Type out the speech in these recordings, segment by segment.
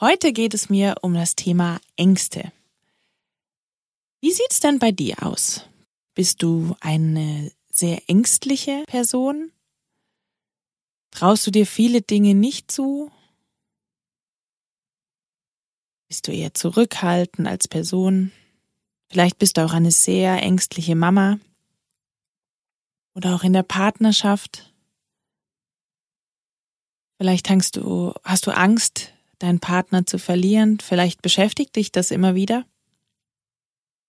Heute geht es mir um das Thema Ängste. Wie sieht's denn bei dir aus? Bist du eine sehr ängstliche Person? Traust du dir viele Dinge nicht zu? Bist du eher zurückhaltend als Person? Vielleicht bist du auch eine sehr ängstliche Mama oder auch in der Partnerschaft. Vielleicht hast du, hast du Angst, deinen Partner zu verlieren. Vielleicht beschäftigt dich das immer wieder.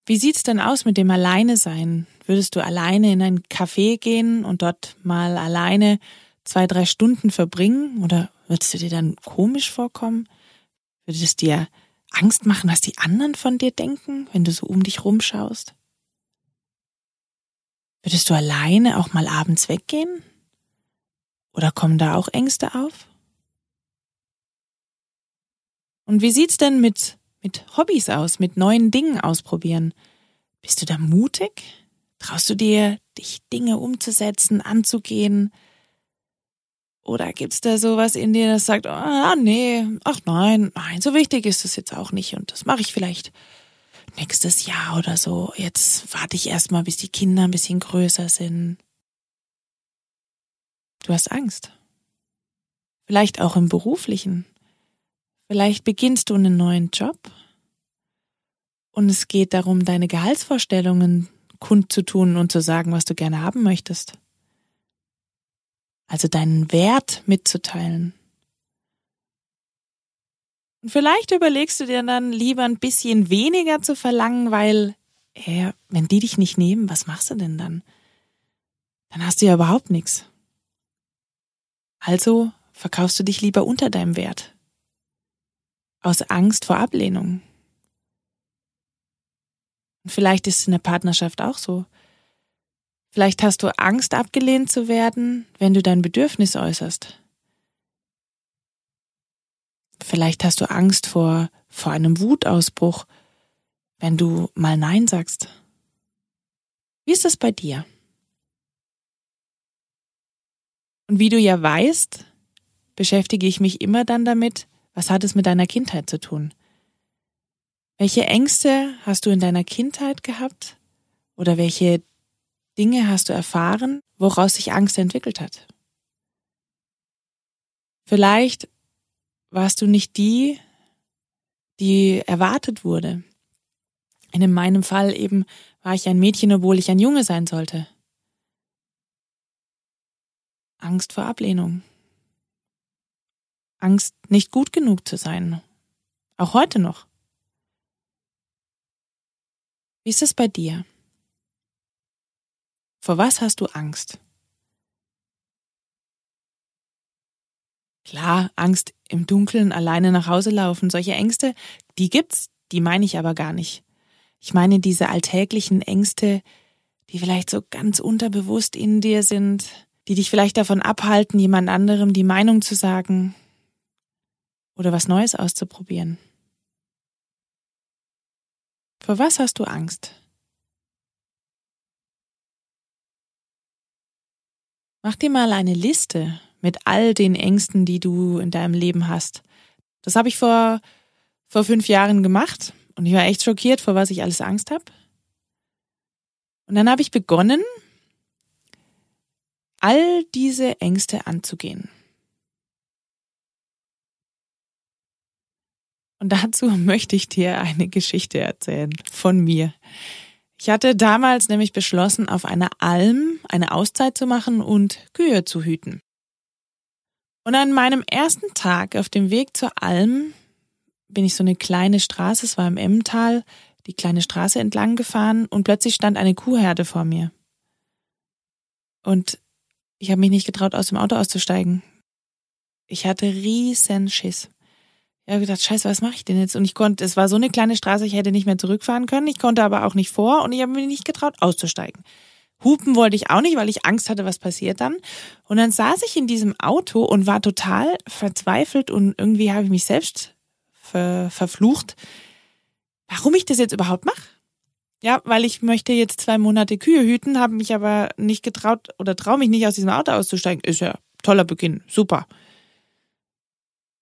Wie sieht's denn aus mit dem Alleine sein? Würdest du alleine in ein Café gehen und dort mal alleine zwei, drei Stunden verbringen? Oder würdest du dir dann komisch vorkommen? Würde es dir Angst machen, was die anderen von dir denken, wenn du so um dich rumschaust? Würdest du alleine auch mal abends weggehen? Oder kommen da auch Ängste auf? Und wie sieht's denn mit, mit Hobbys aus, mit neuen Dingen ausprobieren? Bist du da mutig? Traust du dir, dich Dinge umzusetzen, anzugehen? Oder gibt's da sowas in dir, das sagt, ah, nee, ach nein, nein, so wichtig ist es jetzt auch nicht und das mache ich vielleicht nächstes Jahr oder so. Jetzt warte ich erstmal, bis die Kinder ein bisschen größer sind. Du hast Angst. Vielleicht auch im beruflichen. Vielleicht beginnst du einen neuen Job und es geht darum, deine Gehaltsvorstellungen kundzutun und zu sagen, was du gerne haben möchtest. Also deinen Wert mitzuteilen. Und vielleicht überlegst du dir dann lieber ein bisschen weniger zu verlangen, weil, äh, wenn die dich nicht nehmen, was machst du denn dann? Dann hast du ja überhaupt nichts. Also verkaufst du dich lieber unter deinem Wert aus Angst vor Ablehnung. Und vielleicht ist es in der Partnerschaft auch so. Vielleicht hast du Angst, abgelehnt zu werden, wenn du dein Bedürfnis äußerst. Vielleicht hast du Angst vor, vor einem Wutausbruch, wenn du mal Nein sagst. Wie ist das bei dir? Und wie du ja weißt, beschäftige ich mich immer dann damit, was hat es mit deiner Kindheit zu tun? Welche Ängste hast du in deiner Kindheit gehabt? Oder welche Dinge hast du erfahren, woraus sich Angst entwickelt hat? Vielleicht warst du nicht die, die erwartet wurde. In meinem Fall eben war ich ein Mädchen, obwohl ich ein Junge sein sollte. Angst vor Ablehnung. Angst, nicht gut genug zu sein. Auch heute noch. Wie ist es bei dir? Vor was hast du Angst? Klar, Angst im Dunkeln alleine nach Hause laufen, solche Ängste, die gibt's, die meine ich aber gar nicht. Ich meine diese alltäglichen Ängste, die vielleicht so ganz unterbewusst in dir sind, die dich vielleicht davon abhalten, jemand anderem die Meinung zu sagen, oder was Neues auszuprobieren. Vor was hast du Angst? Mach dir mal eine Liste mit all den Ängsten, die du in deinem Leben hast. Das habe ich vor, vor fünf Jahren gemacht und ich war echt schockiert, vor was ich alles Angst habe. Und dann habe ich begonnen, all diese Ängste anzugehen. Und dazu möchte ich dir eine Geschichte erzählen von mir. Ich hatte damals nämlich beschlossen, auf einer Alm eine Auszeit zu machen und Kühe zu hüten. Und an meinem ersten Tag auf dem Weg zur Alm bin ich so eine kleine Straße, es war im Emmental, die kleine Straße entlang gefahren und plötzlich stand eine Kuhherde vor mir. Und ich habe mich nicht getraut, aus dem Auto auszusteigen. Ich hatte riesen Schiss. Ich habe gedacht, scheiße, was mache ich denn jetzt? Und ich konnte, es war so eine kleine Straße, ich hätte nicht mehr zurückfahren können. Ich konnte aber auch nicht vor und ich habe mich nicht getraut, auszusteigen. Hupen wollte ich auch nicht, weil ich Angst hatte, was passiert dann. Und dann saß ich in diesem Auto und war total verzweifelt und irgendwie habe ich mich selbst ver verflucht, warum ich das jetzt überhaupt mache. Ja, weil ich möchte jetzt zwei Monate Kühe hüten, habe mich aber nicht getraut oder traue mich nicht aus diesem Auto auszusteigen. Ist ja toller Beginn, super.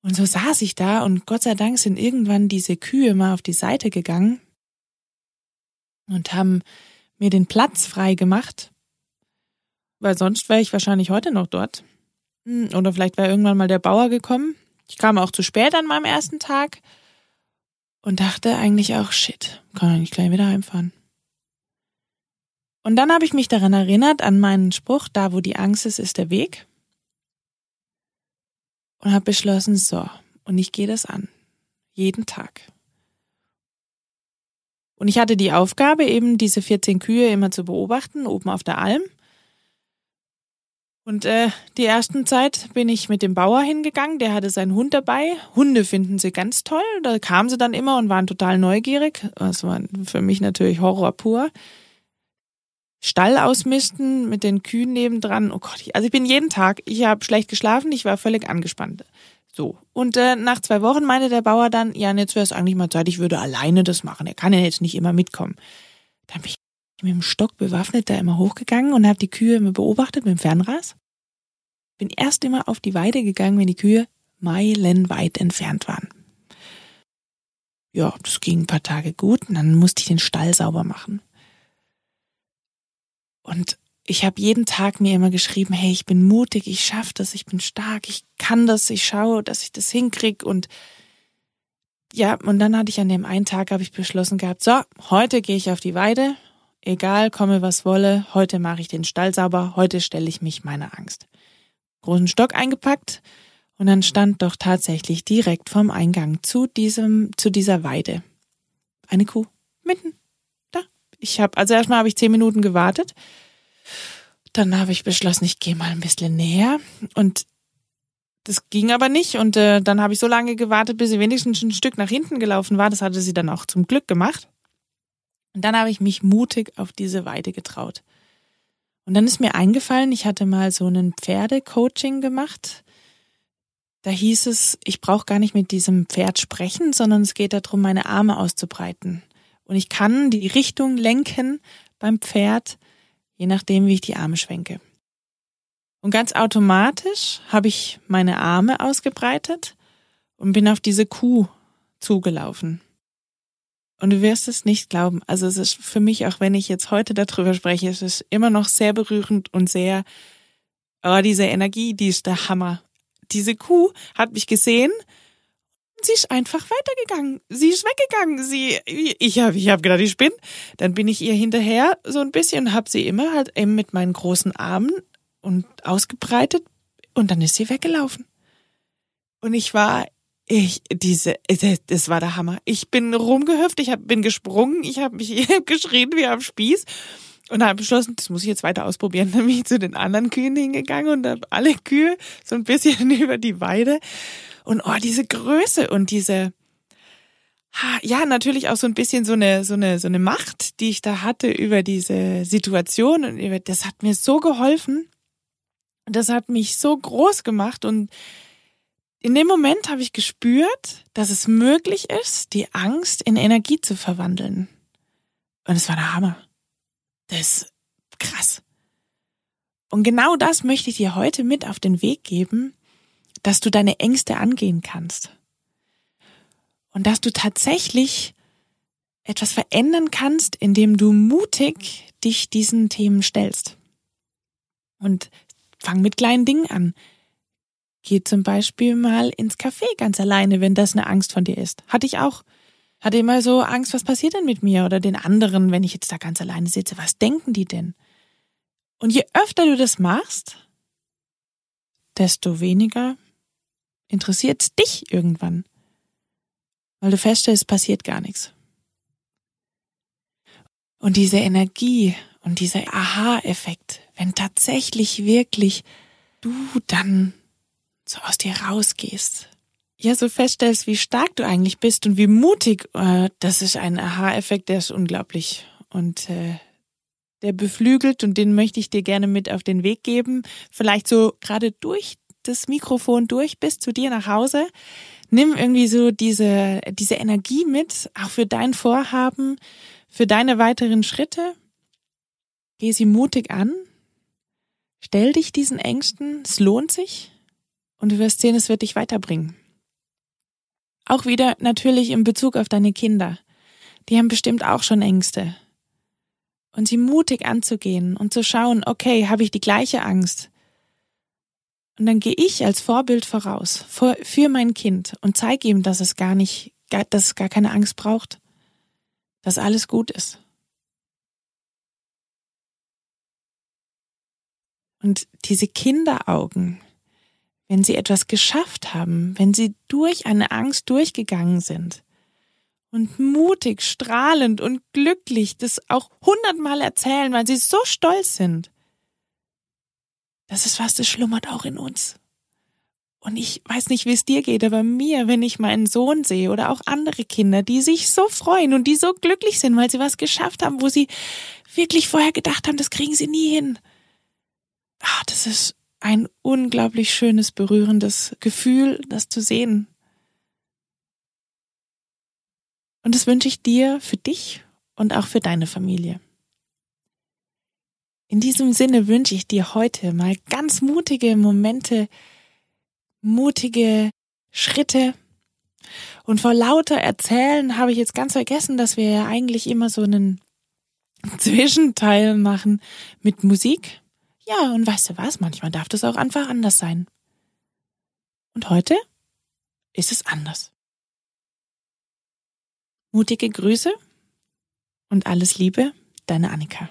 Und so saß ich da und Gott sei Dank sind irgendwann diese Kühe mal auf die Seite gegangen und haben mir den Platz frei gemacht, weil sonst wäre ich wahrscheinlich heute noch dort. Hm, oder vielleicht wäre irgendwann mal der Bauer gekommen. Ich kam auch zu spät an meinem ersten Tag und dachte eigentlich auch, shit, kann ich nicht gleich wieder heimfahren. Und dann habe ich mich daran erinnert, an meinen Spruch, da wo die Angst ist, ist der Weg. Und habe beschlossen, so, und ich gehe das an. Jeden Tag. Und ich hatte die Aufgabe, eben diese 14 Kühe immer zu beobachten, oben auf der Alm. Und äh, die ersten Zeit bin ich mit dem Bauer hingegangen, der hatte seinen Hund dabei. Hunde finden sie ganz toll. Da kamen sie dann immer und waren total neugierig. Das war für mich natürlich Horror pur. Stall ausmisten mit den Kühen nebendran. Oh Gott, also ich bin jeden Tag, ich habe schlecht geschlafen, ich war völlig angespannt. So. Und äh, nach zwei Wochen meinte der Bauer dann, ja, jetzt wäre es eigentlich mal Zeit, ich würde alleine das machen. Er kann ja jetzt nicht immer mitkommen. Dann bin ich mit dem Stock bewaffnet da immer hochgegangen und habe die Kühe immer beobachtet mit dem Fernras. Bin erst immer auf die Weide gegangen, wenn die Kühe meilenweit entfernt waren. Ja, das ging ein paar Tage gut und dann musste ich den Stall sauber machen. Und ich habe jeden Tag mir immer geschrieben, hey, ich bin mutig, ich schaffe das, ich bin stark, ich kann das, ich schaue, dass ich das hinkrieg und ja, und dann hatte ich an dem einen Tag habe ich beschlossen gehabt, so, heute gehe ich auf die Weide, egal komme was wolle, heute mache ich den Stall sauber, heute stelle ich mich meiner Angst. Großen Stock eingepackt und dann stand doch tatsächlich direkt vom Eingang zu diesem zu dieser Weide eine Kuh mitten. Ich habe also erstmal habe ich zehn Minuten gewartet dann habe ich beschlossen, ich gehe mal ein bisschen näher und das ging aber nicht und äh, dann habe ich so lange gewartet, bis sie wenigstens ein Stück nach hinten gelaufen war. Das hatte sie dann auch zum Glück gemacht. Und dann habe ich mich mutig auf diese Weide getraut. Und dann ist mir eingefallen, ich hatte mal so einen Pferdecoaching gemacht. Da hieß es, ich brauche gar nicht mit diesem Pferd sprechen, sondern es geht darum, meine Arme auszubreiten. Und ich kann die Richtung lenken beim Pferd je nachdem, wie ich die Arme schwenke. Und ganz automatisch habe ich meine Arme ausgebreitet und bin auf diese Kuh zugelaufen. Und du wirst es nicht glauben. Also es ist für mich, auch wenn ich jetzt heute darüber spreche, es ist immer noch sehr berührend und sehr, oh, diese Energie, die ist der Hammer. Diese Kuh hat mich gesehen sie ist einfach weitergegangen. Sie ist weggegangen. Sie, ich habe ich hab gedacht, ich bin. Dann bin ich ihr hinterher so ein bisschen und habe sie immer halt eben mit meinen großen Armen und ausgebreitet und dann ist sie weggelaufen. Und ich war, ich, diese, das war der Hammer. Ich bin rumgehüpft, ich hab, bin gesprungen, ich habe mich ich hab geschrien wie am Spieß und habe beschlossen, das muss ich jetzt weiter ausprobieren. Dann bin ich zu den anderen Kühen hingegangen und habe alle Kühe so ein bisschen über die Weide und oh, diese Größe und diese, ja, natürlich auch so ein bisschen so eine, so eine, so eine Macht, die ich da hatte über diese Situation und über, das hat mir so geholfen. Das hat mich so groß gemacht und in dem Moment habe ich gespürt, dass es möglich ist, die Angst in Energie zu verwandeln. Und es war der Hammer. Das ist krass. Und genau das möchte ich dir heute mit auf den Weg geben, dass du deine Ängste angehen kannst. Und dass du tatsächlich etwas verändern kannst, indem du mutig dich diesen Themen stellst. Und fang mit kleinen Dingen an. Geh zum Beispiel mal ins Café ganz alleine, wenn das eine Angst von dir ist. Hatte ich auch. Hatte immer so Angst, was passiert denn mit mir oder den anderen, wenn ich jetzt da ganz alleine sitze? Was denken die denn? Und je öfter du das machst, desto weniger interessiert dich irgendwann. weil du feststellst, es passiert gar nichts. Und diese Energie und dieser Aha-Effekt, wenn tatsächlich wirklich du dann so aus dir rausgehst, ja, so feststellst, wie stark du eigentlich bist und wie mutig, äh, das ist ein Aha-Effekt, der ist unglaublich. Und äh, der beflügelt und den möchte ich dir gerne mit auf den Weg geben. Vielleicht so gerade durch das Mikrofon durch bis zu dir nach Hause. Nimm irgendwie so diese, diese Energie mit, auch für dein Vorhaben, für deine weiteren Schritte. Geh sie mutig an. Stell dich diesen Ängsten. Es lohnt sich. Und du wirst sehen, es wird dich weiterbringen. Auch wieder natürlich in Bezug auf deine Kinder. Die haben bestimmt auch schon Ängste und sie mutig anzugehen und zu schauen, okay, habe ich die gleiche Angst? Und dann gehe ich als Vorbild voraus für mein Kind und zeige ihm, dass es gar nicht, dass es gar keine Angst braucht, dass alles gut ist. Und diese Kinderaugen, wenn sie etwas geschafft haben, wenn sie durch eine Angst durchgegangen sind, und mutig, strahlend und glücklich das auch hundertmal erzählen, weil sie so stolz sind. Das ist was, das schlummert auch in uns. Und ich weiß nicht, wie es dir geht, aber mir, wenn ich meinen Sohn sehe oder auch andere Kinder, die sich so freuen und die so glücklich sind, weil sie was geschafft haben, wo sie wirklich vorher gedacht haben, das kriegen sie nie hin. Ah, das ist ein unglaublich schönes, berührendes Gefühl, das zu sehen. Und das wünsche ich dir für dich und auch für deine Familie. In diesem Sinne wünsche ich dir heute mal ganz mutige Momente, mutige Schritte. Und vor lauter Erzählen habe ich jetzt ganz vergessen, dass wir ja eigentlich immer so einen Zwischenteil machen mit Musik. Ja, und weißt du was? Manchmal darf das auch einfach anders sein. Und heute ist es anders. Mutige Grüße und alles Liebe, deine Annika.